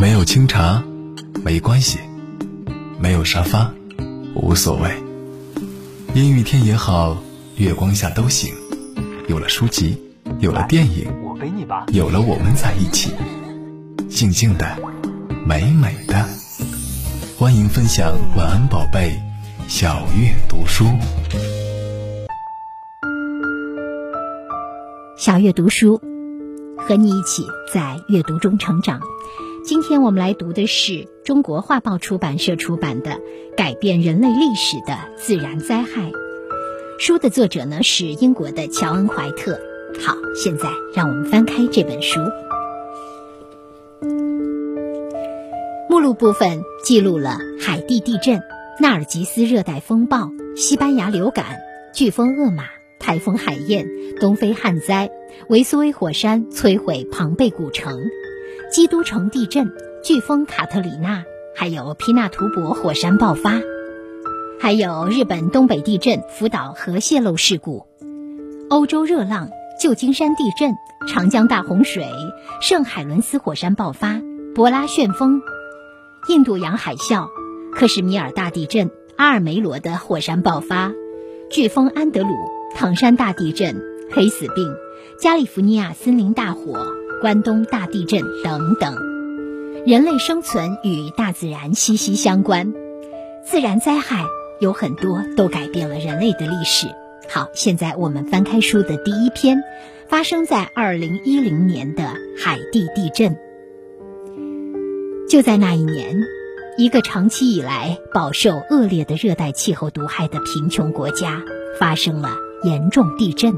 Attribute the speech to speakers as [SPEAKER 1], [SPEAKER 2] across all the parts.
[SPEAKER 1] 没有清茶，没关系；没有沙发，无所谓。阴雨天也好，月光下都行。有了书籍，有了电影，
[SPEAKER 2] 我背你吧。
[SPEAKER 1] 有了我们在一起，静静的，美美的。欢迎分享晚安宝贝，小月读书。
[SPEAKER 3] 小月读书，和你一起在阅读中成长。今天我们来读的是中国画报出版社出版的《改变人类历史的自然灾害》。书的作者呢是英国的乔恩·怀特。好，现在让我们翻开这本书。目录部分记录了海地地震、纳尔吉斯热带风暴、西班牙流感、飓风厄马、台风海燕、东非旱灾、维苏威火山摧毁庞贝古城。基督城地震、飓风卡特里娜，还有皮纳图博火山爆发，还有日本东北地震、福岛核泄漏事故，欧洲热浪、旧金山地震、长江大洪水、圣海伦斯火山爆发、博拉旋风、印度洋海啸、克什米尔大地震、阿尔梅罗的火山爆发、飓风安德鲁、唐山大地震、黑死病、加利福尼亚森林大火。关东大地震等等，人类生存与大自然息息相关，自然灾害有很多都改变了人类的历史。好，现在我们翻开书的第一篇，发生在二零一零年的海地地震。就在那一年，一个长期以来饱受恶劣的热带气候毒害的贫穷国家发生了严重地震，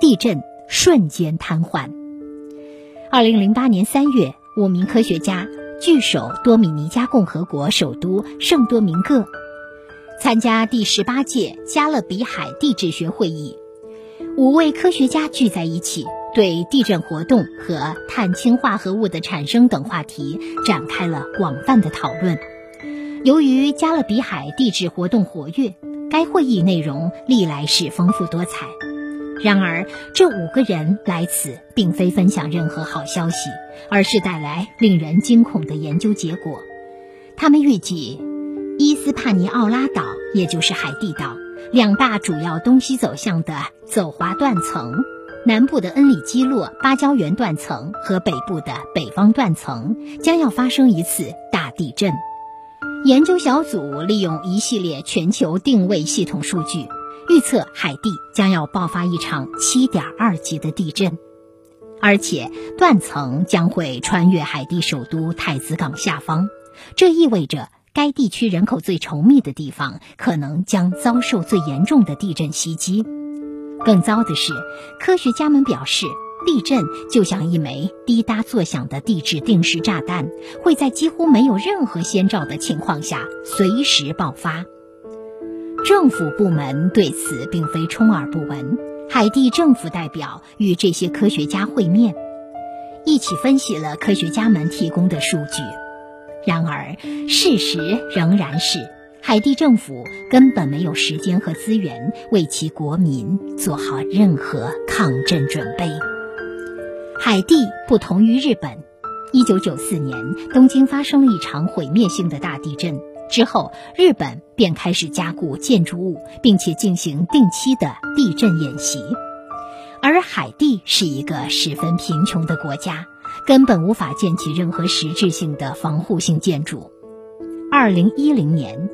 [SPEAKER 3] 地震瞬间瘫痪。二零零八年三月，五名科学家聚首多米尼加共和国首都圣多明各，参加第十八届加勒比海地质学会议。五位科学家聚在一起，对地震活动和碳氢化合物的产生等话题展开了广泛的讨论。由于加勒比海地质活动活跃，该会议内容历来是丰富多彩。然而，这五个人来此并非分享任何好消息，而是带来令人惊恐的研究结果。他们预计，伊斯帕尼奥拉岛，也就是海地岛，两大主要东西走向的走滑断层，南部的恩里基洛芭蕉园断层和北部的北方断层，将要发生一次大地震。研究小组利用一系列全球定位系统数据。预测海地将要爆发一场7.2级的地震，而且断层将会穿越海地首都太子港下方，这意味着该地区人口最稠密的地方可能将遭受最严重的地震袭击。更糟的是，科学家们表示，地震就像一枚滴答作响的地质定时炸弹，会在几乎没有任何先兆的情况下随时爆发。政府部门对此并非充耳不闻。海地政府代表与这些科学家会面，一起分析了科学家们提供的数据。然而，事实仍然是，海地政府根本没有时间和资源为其国民做好任何抗震准备。海地不同于日本，1994年东京发生了一场毁灭性的大地震。之后，日本便开始加固建筑物，并且进行定期的地震演习。而海地是一个十分贫穷的国家，根本无法建起任何实质性的防护性建筑。二零一零年，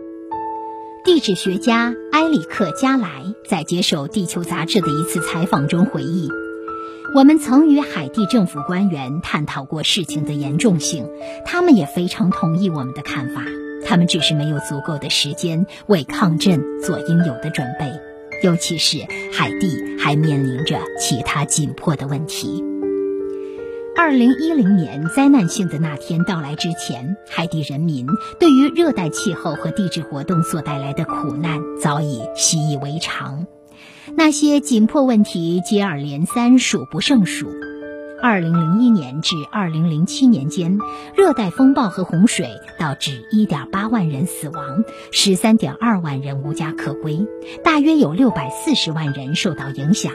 [SPEAKER 3] 地质学家埃里克·加莱在接受《地球》杂志的一次采访中回忆：“我们曾与海地政府官员探讨过事情的严重性，他们也非常同意我们的看法。”他们只是没有足够的时间为抗震做应有的准备，尤其是海地还面临着其他紧迫的问题。二零一零年灾难性的那天到来之前，海地人民对于热带气候和地质活动所带来的苦难早已习以为常，那些紧迫问题接二连三，数不胜数。二零零一年至二零零七年间，热带风暴和洪水导致一点八万人死亡，十三点二万人无家可归，大约有六百四十万人受到影响。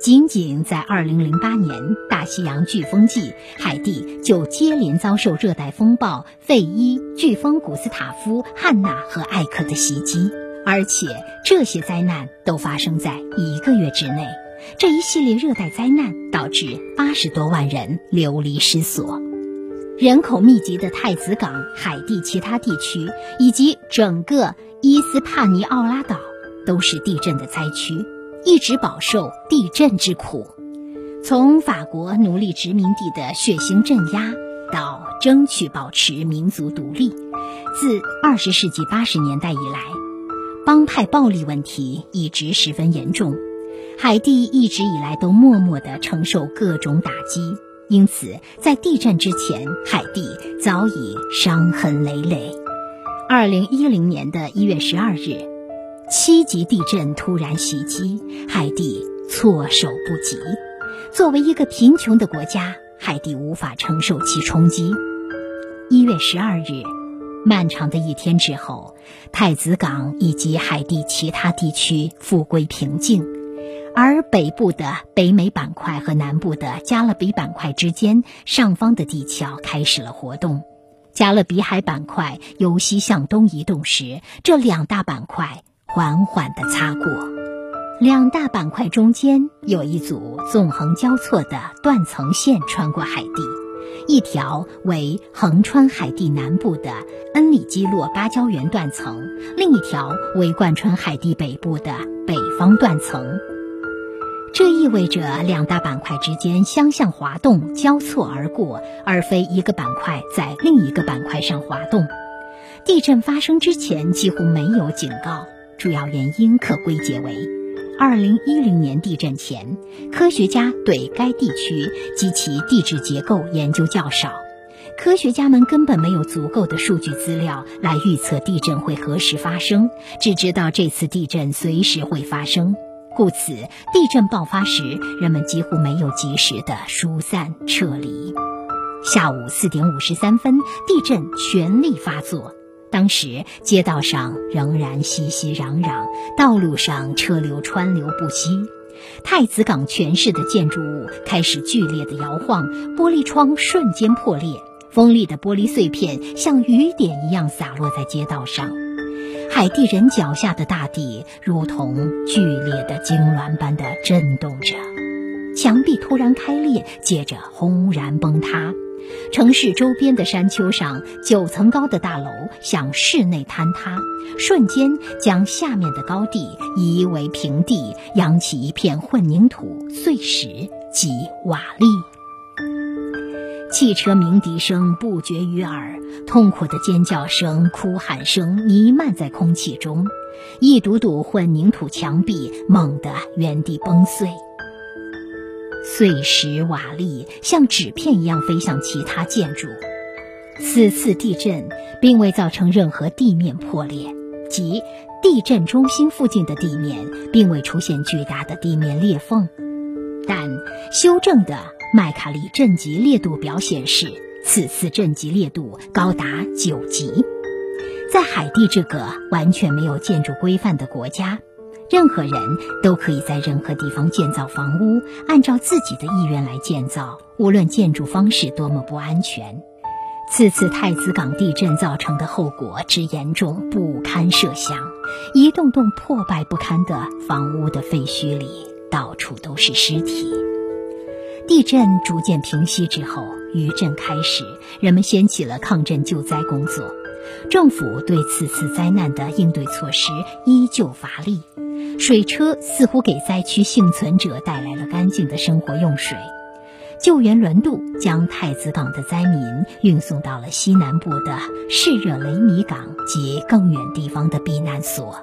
[SPEAKER 3] 仅仅在2008年大西洋飓风季，海地就接连遭受热带风暴费伊、飓风古斯塔夫、汉娜和艾克的袭击，而且这些灾难都发生在一个月之内。这一系列热带灾难导致八十多万人流离失所。人口密集的太子港、海地其他地区以及整个伊斯帕尼奥拉岛都是地震的灾区。一直饱受地震之苦，从法国奴隶殖民地的血腥镇压，到争取保持民族独立，自二十世纪八十年代以来，帮派暴力问题一直十分严重。海地一直以来都默默地承受各种打击，因此在地震之前，海地早已伤痕累累。二零一零年的一月十二日。七级地震突然袭击海地，措手不及。作为一个贫穷的国家，海地无法承受其冲击。一月十二日，漫长的一天之后，太子港以及海地其他地区复归平静，而北部的北美板块和南部的加勒比板块之间上方的地壳开始了活动。加勒比海板块由西向东移动时，这两大板块。缓缓地擦过，两大板块中间有一组纵横交错的断层线穿过海地，一条为横穿海地南部的恩里基洛芭蕉园断层，另一条为贯穿海地北部的北方断层。这意味着两大板块之间相向滑动交错而过，而非一个板块在另一个板块上滑动。地震发生之前几乎没有警告。主要原因可归结为，二零一零年地震前，科学家对该地区及其地质结构研究较少，科学家们根本没有足够的数据资料来预测地震会何时发生，只知道这次地震随时会发生，故此地震爆发时，人们几乎没有及时的疏散撤离。下午四点五十三分，地震全力发作。当时街道上仍然熙熙攘攘，道路上车流川流不息。太子港全市的建筑物开始剧烈的摇晃，玻璃窗瞬间破裂，锋利的玻璃碎片像雨点一样洒落在街道上。海地人脚下的大地如同剧烈的痉挛般的震动着，墙壁突然开裂，接着轰然崩塌。城市周边的山丘上，九层高的大楼向室内坍塌，瞬间将下面的高地夷为平地，扬起一片混凝土、碎石及瓦砾。汽车鸣笛声不绝于耳，痛苦的尖叫声、哭喊声弥漫在空气中，一堵堵混凝土墙壁猛地原地崩碎。碎石瓦砾像纸片一样飞向其他建筑。此次地震并未造成任何地面破裂，即地震中心附近的地面并未出现巨大的地面裂缝。但修正的麦卡利震级烈度表显示，此次震级烈度高达九级。在海地这个完全没有建筑规范的国家。任何人都可以在任何地方建造房屋，按照自己的意愿来建造，无论建筑方式多么不安全。此次太子港地震造成的后果之严重不堪设想，一栋栋破败不堪的房屋的废墟里，到处都是尸体。地震逐渐平息之后，余震开始，人们掀起了抗震救灾工作。政府对此次灾难的应对措施依旧乏力。水车似乎给灾区幸存者带来了干净的生活用水，救援轮渡将太子港的灾民运送到了西南部的示热雷米港及更远地方的避难所。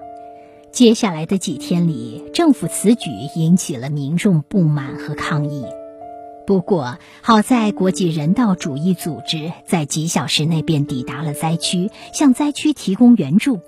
[SPEAKER 3] 接下来的几天里，政府此举引起了民众不满和抗议。不过，好在国际人道主义组织在几小时内便抵达了灾区，向灾区提供援助。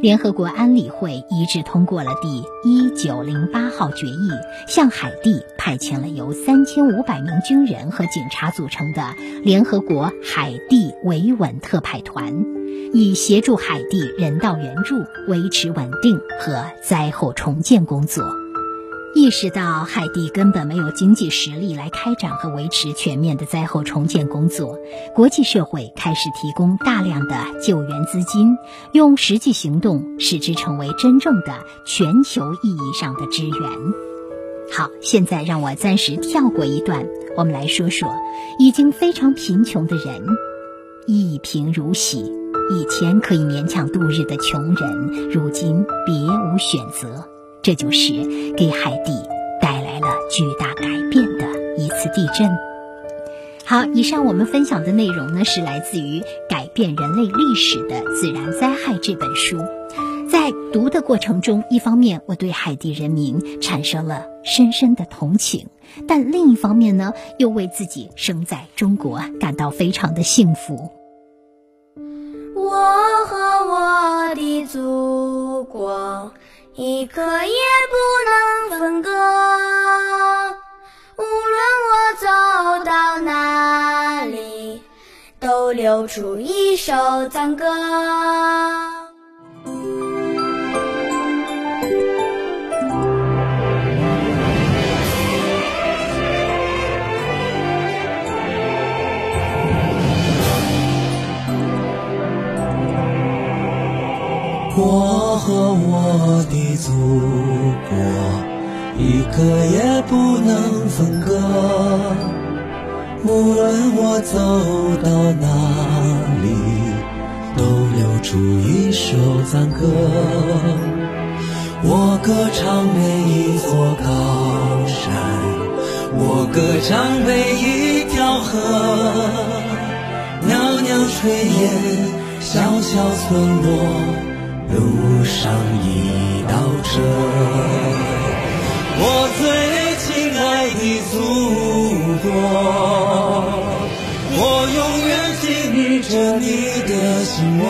[SPEAKER 3] 联合国安理会一致通过了第一九零八号决议，向海地派遣了由三千五百名军人和警察组成的联合国海地维稳特派团，以协助海地人道援助、维持稳定和灾后重建工作。意识到海地根本没有经济实力来开展和维持全面的灾后重建工作，国际社会开始提供大量的救援资金，用实际行动使之成为真正的全球意义上的支援。好，现在让我暂时跳过一段，我们来说说已经非常贫穷的人，一贫如洗，以前可以勉强度日的穷人，如今别无选择。这就是给海地带来了巨大改变的一次地震。好，以上我们分享的内容呢，是来自于《改变人类历史的自然灾害》这本书。在读的过程中，一方面我对海地人民产生了深深的同情，但另一方面呢，又为自己生在中国感到非常的幸福。
[SPEAKER 2] 我可也不能分割，无论我走到哪里，都流出一首赞歌。
[SPEAKER 4] 我和我的祖国，一刻也不能分割。无论我走到哪里，都留出一首赞歌。我歌唱每一座高山，我歌唱每一条河，袅袅炊烟，小小村落。路上一道辙，我最亲爱的祖国，我永远紧着你的心窝。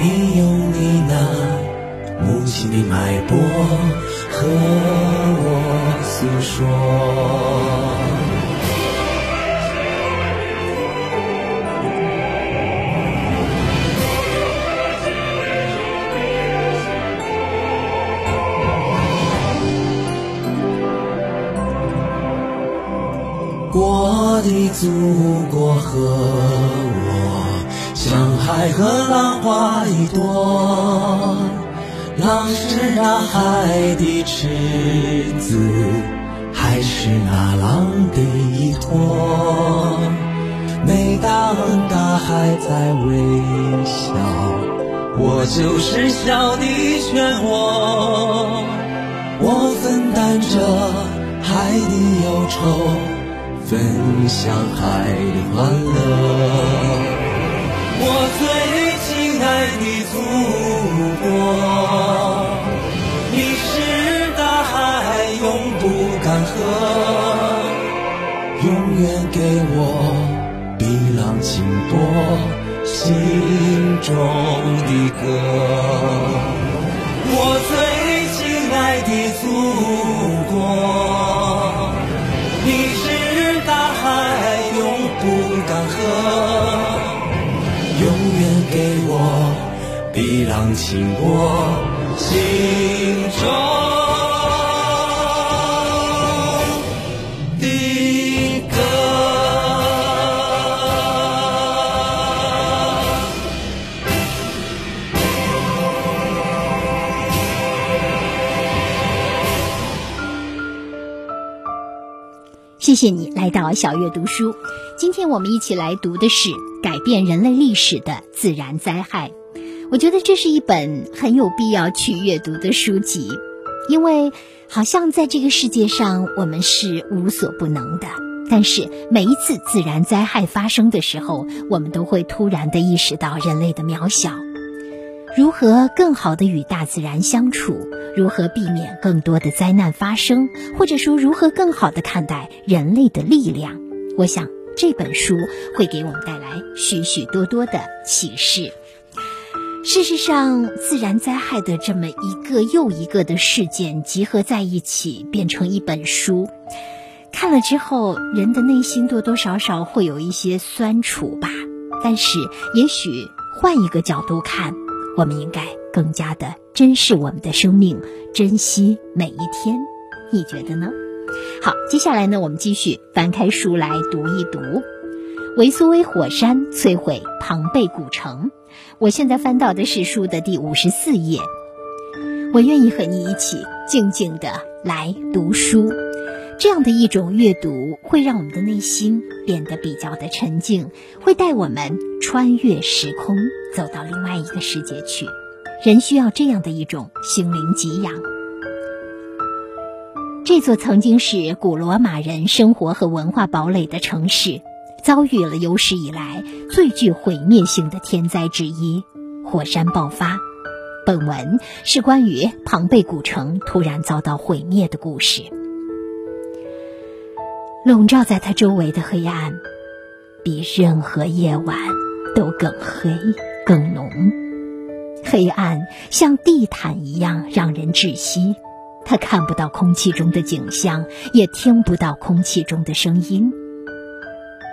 [SPEAKER 4] 你用你那母亲的脉搏和我诉说。我的祖国和我，像海和浪花一朵，浪是那海的赤子，海是那浪的依托。每当大海在微笑，我就是笑的漩涡，我分担着海的忧愁。分享海的欢乐，我最亲爱的祖国，你是大海永不干涸，永远给我碧浪清波心中的歌。我最亲爱的祖国，干涸，永远给我碧浪清波心中的歌。
[SPEAKER 3] 谢谢你来到小月读书。今天我们一起来读的是改变人类历史的自然灾害。我觉得这是一本很有必要去阅读的书籍，因为好像在这个世界上我们是无所不能的，但是每一次自然灾害发生的时候，我们都会突然的意识到人类的渺小。如何更好的与大自然相处？如何避免更多的灾难发生？或者说，如何更好的看待人类的力量？我想这本书会给我们带来许许多多的启示。事实上，自然灾害的这么一个又一个的事件集合在一起，变成一本书，看了之后，人的内心多多少少会有一些酸楚吧。但是，也许换一个角度看。我们应该更加的珍视我们的生命，珍惜每一天。你觉得呢？好，接下来呢，我们继续翻开书来读一读。维苏威火山摧毁庞贝古城。我现在翻到的是书的第五十四页。我愿意和你一起静静的来读书，这样的一种阅读会让我们的内心变得比较的沉静，会带我们穿越时空，走到另外一个世界去。人需要这样的一种心灵给养。这座曾经是古罗马人生活和文化堡垒的城市，遭遇了有史以来最具毁灭性的天灾之一——火山爆发。本文是关于庞贝古城突然遭到毁灭的故事。笼罩在它周围的黑暗，比任何夜晚都更黑、更浓。黑暗像地毯一样让人窒息。他看不到空气中的景象，也听不到空气中的声音。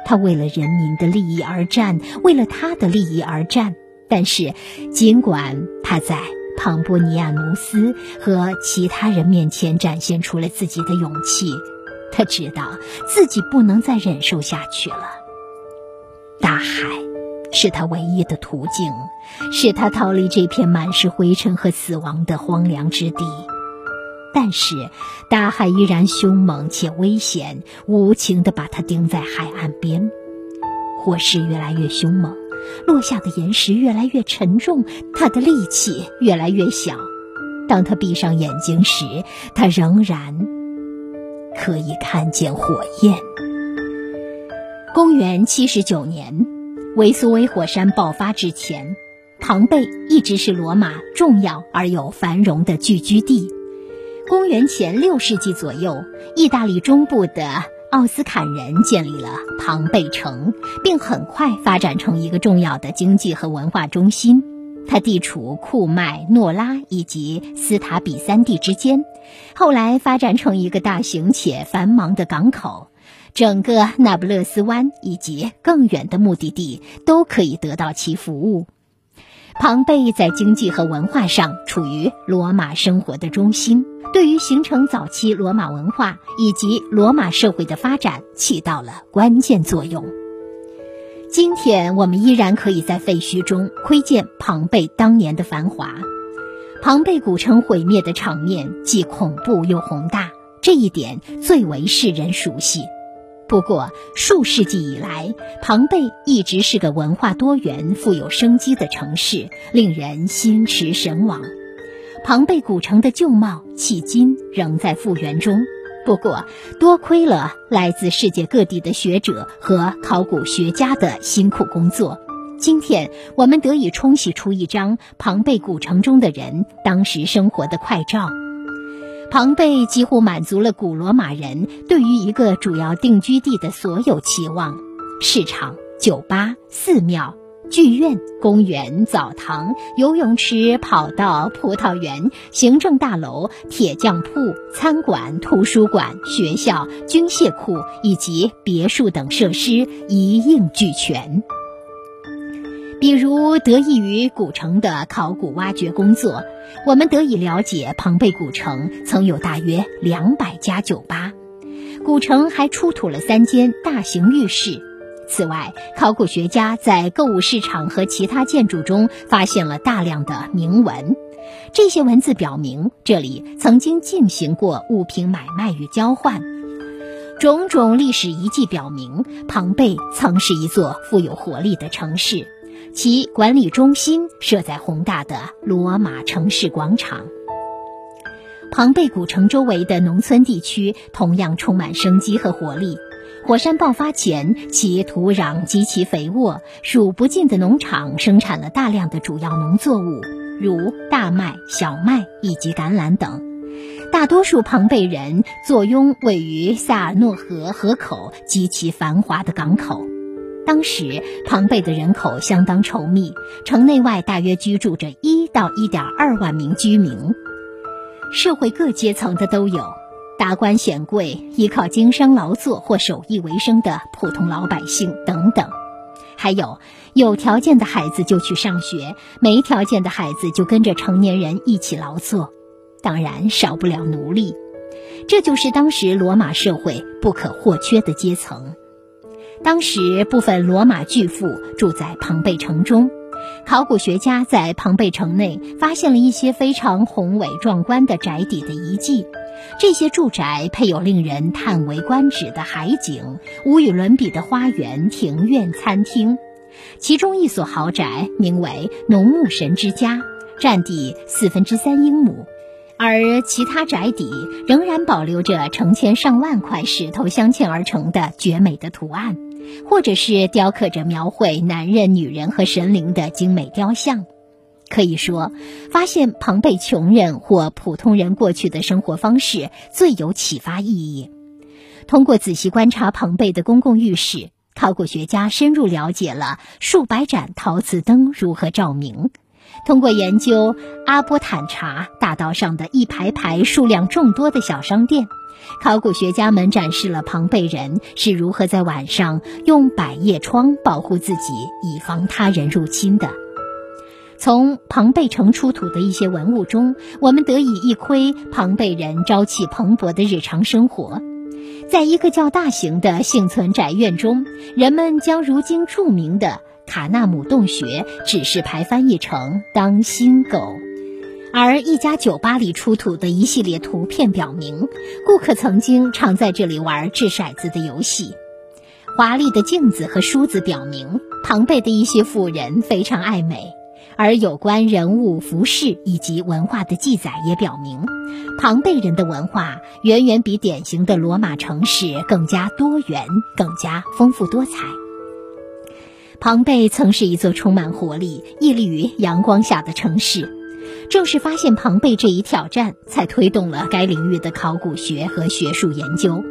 [SPEAKER 3] 他为了人民的利益而战，为了他的利益而战。但是，尽管他在庞波尼亚努斯和其他人面前展现出了自己的勇气，他知道自己不能再忍受下去了。大海是他唯一的途径，是他逃离这片满是灰尘和死亡的荒凉之地。但是，大海依然凶猛且危险，无情地把它钉在海岸边。火势越来越凶猛，落下的岩石越来越沉重，他的力气越来越小。当他闭上眼睛时，他仍然可以看见火焰。公元七十九年，维苏威火山爆发之前，庞贝一直是罗马重要而又繁荣的聚居地。公元前六世纪左右，意大利中部的奥斯坎人建立了庞贝城，并很快发展成一个重要的经济和文化中心。它地处库麦、诺拉以及斯塔比三地之间，后来发展成一个大型且繁忙的港口，整个那不勒斯湾以及更远的目的地都可以得到其服务。庞贝在经济和文化上处于罗马生活的中心，对于形成早期罗马文化以及罗马社会的发展起到了关键作用。今天我们依然可以在废墟中窥见庞贝当年的繁华。庞贝古城毁灭的场面既恐怖又宏大，这一点最为世人熟悉。不过，数世纪以来，庞贝一直是个文化多元、富有生机的城市，令人心驰神往。庞贝古城的旧貌迄今仍在复原中。不过，多亏了来自世界各地的学者和考古学家的辛苦工作，今天我们得以冲洗出一张庞贝古城中的人当时生活的快照。庞贝几乎满足了古罗马人对于一个主要定居地的所有期望：市场、酒吧、寺庙、剧院、公园、澡堂、游泳池、跑道、葡萄园、行政大楼、铁匠铺、餐馆、图书馆、学校、军械库以及别墅等设施一应俱全。比如，得益于古城的考古挖掘工作，我们得以了解庞贝古城曾有大约两百家酒吧。古城还出土了三间大型浴室。此外，考古学家在购物市场和其他建筑中发现了大量的铭文，这些文字表明这里曾经进行过物品买卖与交换。种种历史遗迹表明，庞贝曾是一座富有活力的城市。其管理中心设在宏大的罗马城市广场。庞贝古城周围的农村地区同样充满生机和活力。火山爆发前，其土壤极其肥沃，数不尽的农场生产了大量的主要农作物，如大麦、小麦以及橄榄等。大多数庞贝人坐拥位于萨尔诺河河口极其繁华的港口。当时，庞贝的人口相当稠密，城内外大约居住着一到一点二万名居民，社会各阶层的都有，达官显贵、依靠经商劳作或手艺为生的普通老百姓等等。还有有条件的孩子就去上学，没条件的孩子就跟着成年人一起劳作，当然少不了奴隶。这就是当时罗马社会不可或缺的阶层。当时部分罗马巨富住在庞贝城中，考古学家在庞贝城内发现了一些非常宏伟壮观的宅邸的遗迹。这些住宅配有令人叹为观止的海景、无与伦比的花园、庭院、餐厅。其中一所豪宅名为“农牧神之家”，占地四分之三英亩。而其他宅邸仍然保留着成千上万块石头镶嵌而成的绝美的图案，或者是雕刻着描绘男人、女人和神灵的精美雕像。可以说，发现庞贝穷人或普通人过去的生活方式最有启发意义。通过仔细观察庞贝的公共浴室，考古学家深入了解了数百盏陶瓷灯如何照明。通过研究阿波坦查大道上的一排排数量众多的小商店，考古学家们展示了庞贝人是如何在晚上用百叶窗保护自己，以防他人入侵的。从庞贝城出土的一些文物中，我们得以一窥庞贝人朝气蓬勃的日常生活。在一个较大型的幸存宅院中，人们将如今著名的。卡纳姆洞穴指示牌翻译成“当心狗”，而一家酒吧里出土的一系列图片表明，顾客曾经常在这里玩掷骰子的游戏。华丽的镜子和梳子表明，庞贝的一些富人非常爱美，而有关人物、服饰以及文化的记载也表明，庞贝人的文化远远比典型的罗马城市更加多元、更加丰富多彩。庞贝曾是一座充满活力、屹立于阳光下的城市。正是发现庞贝这一挑战，才推动了该领域的考古学和学术研究。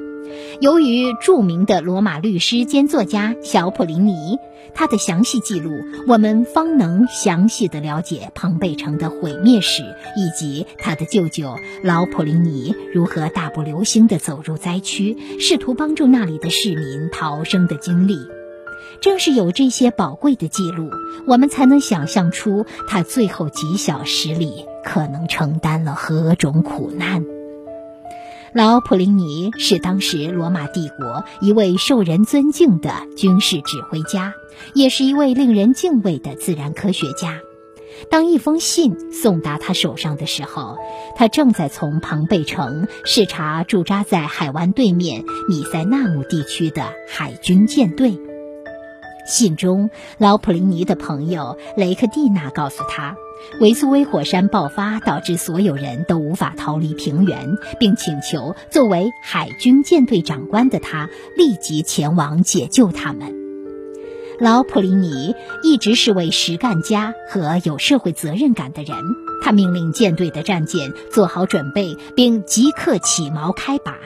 [SPEAKER 3] 由于著名的罗马律师兼作家小普林尼，他的详细记录，我们方能详细的了解庞贝城的毁灭史，以及他的舅舅老普林尼如何大步流星地走入灾区，试图帮助那里的市民逃生的经历。正是有这些宝贵的记录，我们才能想象出他最后几小时里可能承担了何种苦难。老普林尼是当时罗马帝国一位受人尊敬的军事指挥家，也是一位令人敬畏的自然科学家。当一封信送达他手上的时候，他正在从庞贝城视察驻扎在海湾对面米塞纳姆地区的海军舰队。信中，老普林尼的朋友雷克蒂娜告诉他，维苏威火山爆发导致所有人都无法逃离平原，并请求作为海军舰队长官的他立即前往解救他们。老普林尼一直是位实干家和有社会责任感的人，他命令舰队的战舰做好准备，并即刻起锚开拔。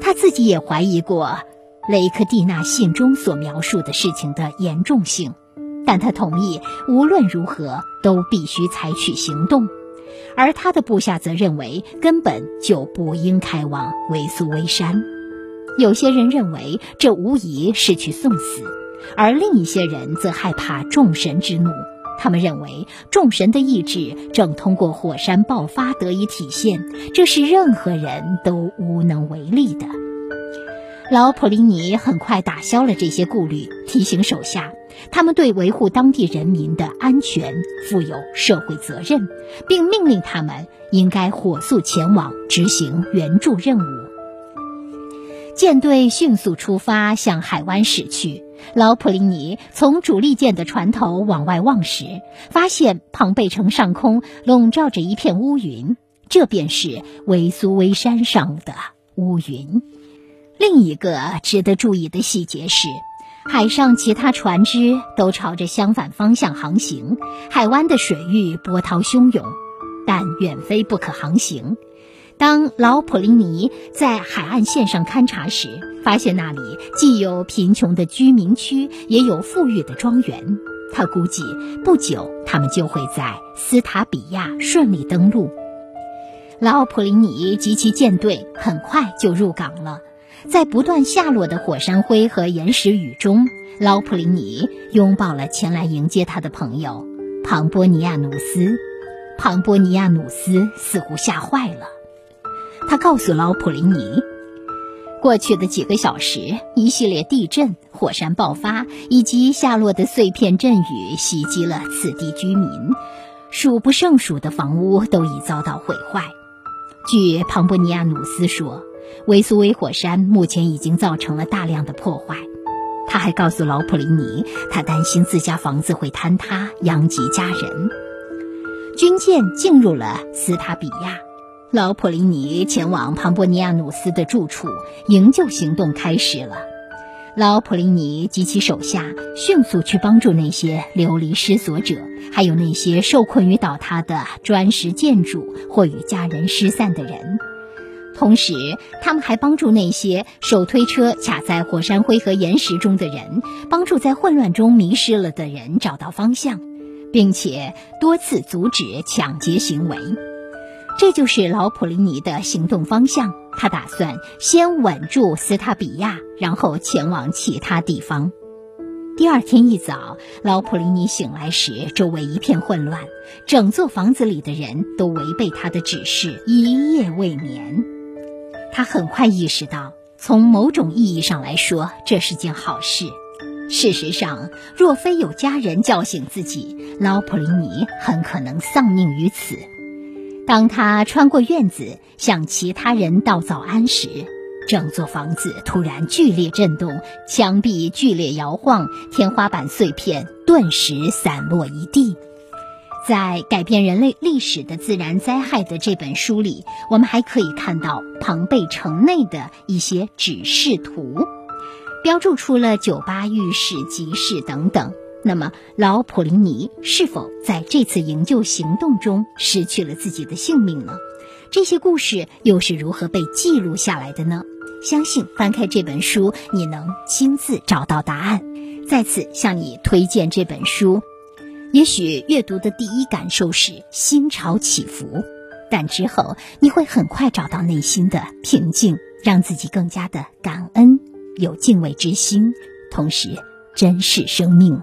[SPEAKER 3] 他自己也怀疑过。雷克蒂娜信中所描述的事情的严重性，但他同意无论如何都必须采取行动，而他的部下则认为根本就不应开往维苏威山。有些人认为这无疑是去送死，而另一些人则害怕众神之怒。他们认为众神的意志正通过火山爆发得以体现，这是任何人都无能为力的。老普林尼很快打消了这些顾虑，提醒手下，他们对维护当地人民的安全负有社会责任，并命令他们应该火速前往执行援助任务。舰队迅速出发，向海湾驶去。老普林尼从主力舰的船头往外望时，发现庞贝城上空笼罩着一片乌云，这便是维苏威山上的乌云。另一个值得注意的细节是，海上其他船只都朝着相反方向航行，海湾的水域波涛汹涌，但远非不可航行。当老普林尼在海岸线上勘察时，发现那里既有贫穷的居民区，也有富裕的庄园。他估计不久他们就会在斯塔比亚顺利登陆。老普林尼及其舰队很快就入港了。在不断下落的火山灰和岩石雨中，老普林尼拥抱了前来迎接他的朋友庞波尼亚努斯。庞波尼亚努斯似乎吓坏了，他告诉老普林尼，过去的几个小时，一系列地震、火山爆发以及下落的碎片阵雨袭击了此地居民，数不胜数的房屋都已遭到毁坏。据庞波尼亚努斯说，维苏威火山目前已经造成了大量的破坏。他还告诉老普林尼，他担心自家房子会坍塌，殃及家人。军舰进入了斯塔比亚，老普林尼前往庞波尼亚努斯的住处，营救行动开始了。老普林尼及其手下迅速去帮助那些流离失所者，还有那些受困于倒塌的砖石建筑或与家人失散的人。同时，他们还帮助那些手推车卡在火山灰和岩石中的人，帮助在混乱中迷失了的人找到方向。并且多次阻止抢劫行为，这就是老普林尼的行动方向。他打算先稳住斯塔比亚，然后前往其他地方。第二天一早，老普林尼醒来时，周围一片混乱，整座房子里的人都违背他的指示，一夜未眠。他很快意识到，从某种意义上来说，这是件好事。事实上，若非有家人叫醒自己，老普林尼很可能丧命于此。当他穿过院子向其他人道早安时，整座房子突然剧烈震动，墙壁剧烈摇晃，天花板碎片顿时散落一地。在改变人类历史的自然灾害的这本书里，我们还可以看到庞贝城内的一些指示图。标注出了酒吧、浴室、集市等等。那么，老普林尼是否在这次营救行动中失去了自己的性命呢？这些故事又是如何被记录下来的呢？相信翻开这本书，你能亲自找到答案。再次向你推荐这本书。也许阅读的第一感受是心潮起伏，但之后你会很快找到内心的平静，让自己更加的感恩。有敬畏之心，同时珍视生命。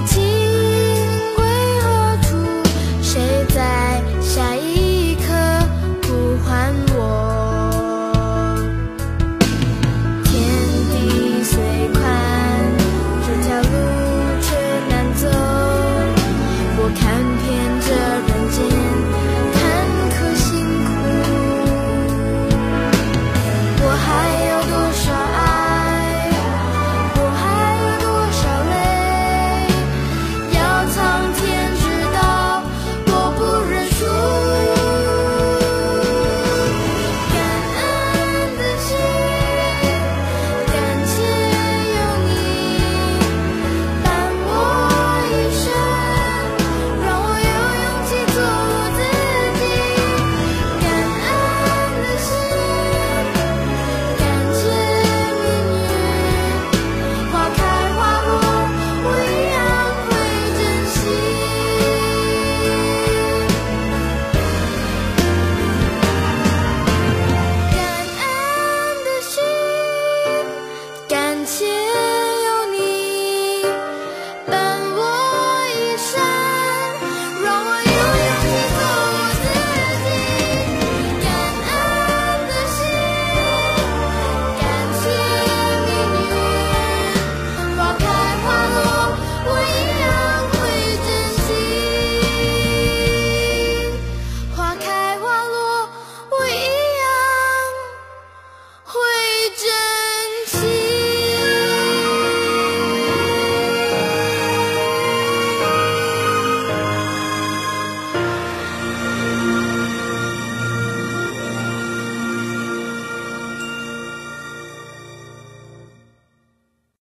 [SPEAKER 2] 我